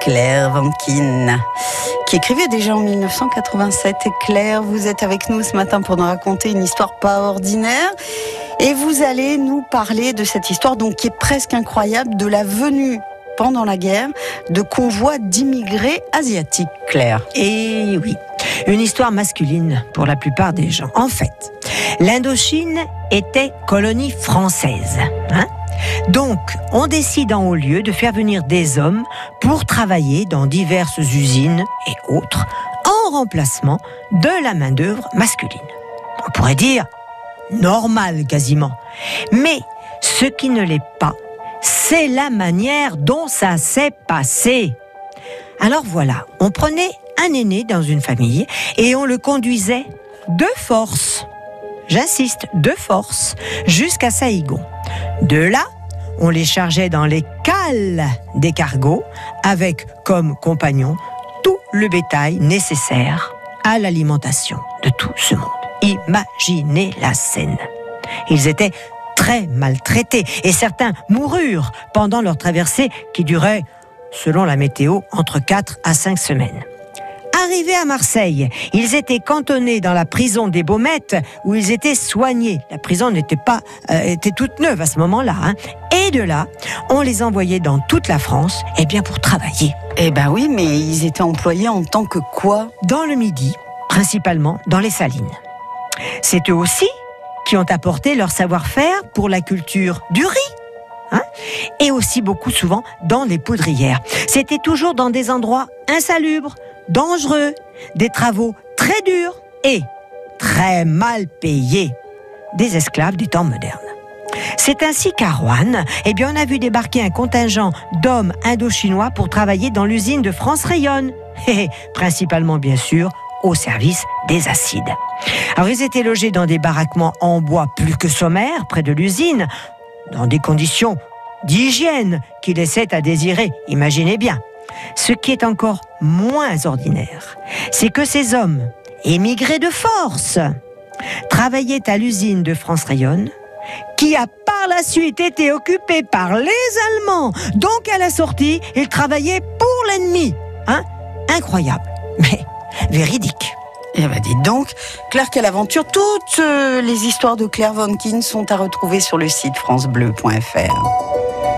Claire Vankin, qui écrivait déjà en 1987. Et Claire, vous êtes avec nous ce matin pour nous raconter une histoire pas ordinaire. Et vous allez nous parler de cette histoire, donc qui est presque incroyable, de la venue pendant la guerre de convois d'immigrés asiatiques, Claire. Et oui, une histoire masculine pour la plupart des gens. En fait, l'Indochine était colonie française. Hein donc, on décide en haut lieu de faire venir des hommes pour travailler dans diverses usines et autres en remplacement de la main-d'œuvre masculine. On pourrait dire normal quasiment. Mais ce qui ne l'est pas, c'est la manière dont ça s'est passé. Alors voilà, on prenait un aîné dans une famille et on le conduisait de force. J'insiste, de force, jusqu'à Saïgon. De là, on les chargeait dans les cales des cargos avec comme compagnon tout le bétail nécessaire à l'alimentation de tout ce monde. Imaginez la scène. Ils étaient très maltraités et certains moururent pendant leur traversée qui durait, selon la météo, entre 4 à 5 semaines. Arrivés à Marseille, ils étaient cantonnés dans la prison des Baumettes où ils étaient soignés. La prison n'était pas euh, était toute neuve à ce moment-là. Hein. Et de là, on les envoyait dans toute la France, eh bien pour travailler. Eh ben oui, mais ils étaient employés en tant que quoi? Dans le Midi, principalement dans les salines. C'est eux aussi qui ont apporté leur savoir-faire pour la culture du riz. Hein et aussi beaucoup souvent dans les poudrières. C'était toujours dans des endroits insalubres, dangereux, des travaux très durs et très mal payés, des esclaves des temps modernes. C'est ainsi qu'à Rouen, eh bien, on a vu débarquer un contingent d'hommes indo-chinois pour travailler dans l'usine de France Rayonne, principalement bien sûr au service des acides. Alors ils étaient logés dans des baraquements en bois plus que sommaires près de l'usine, dans des conditions d'hygiène qui laissaient à désirer, imaginez bien. Ce qui est encore moins ordinaire, c'est que ces hommes, émigrés de force, travaillaient à l'usine de France Rayonne, qui a par la suite été occupée par les Allemands. Donc à la sortie, ils travaillaient pour l'ennemi. Hein Incroyable, mais véridique. Eh ben dites donc, Claire, quelle aventure Toutes euh, les histoires de Claire Vonkin sont à retrouver sur le site francebleu.fr.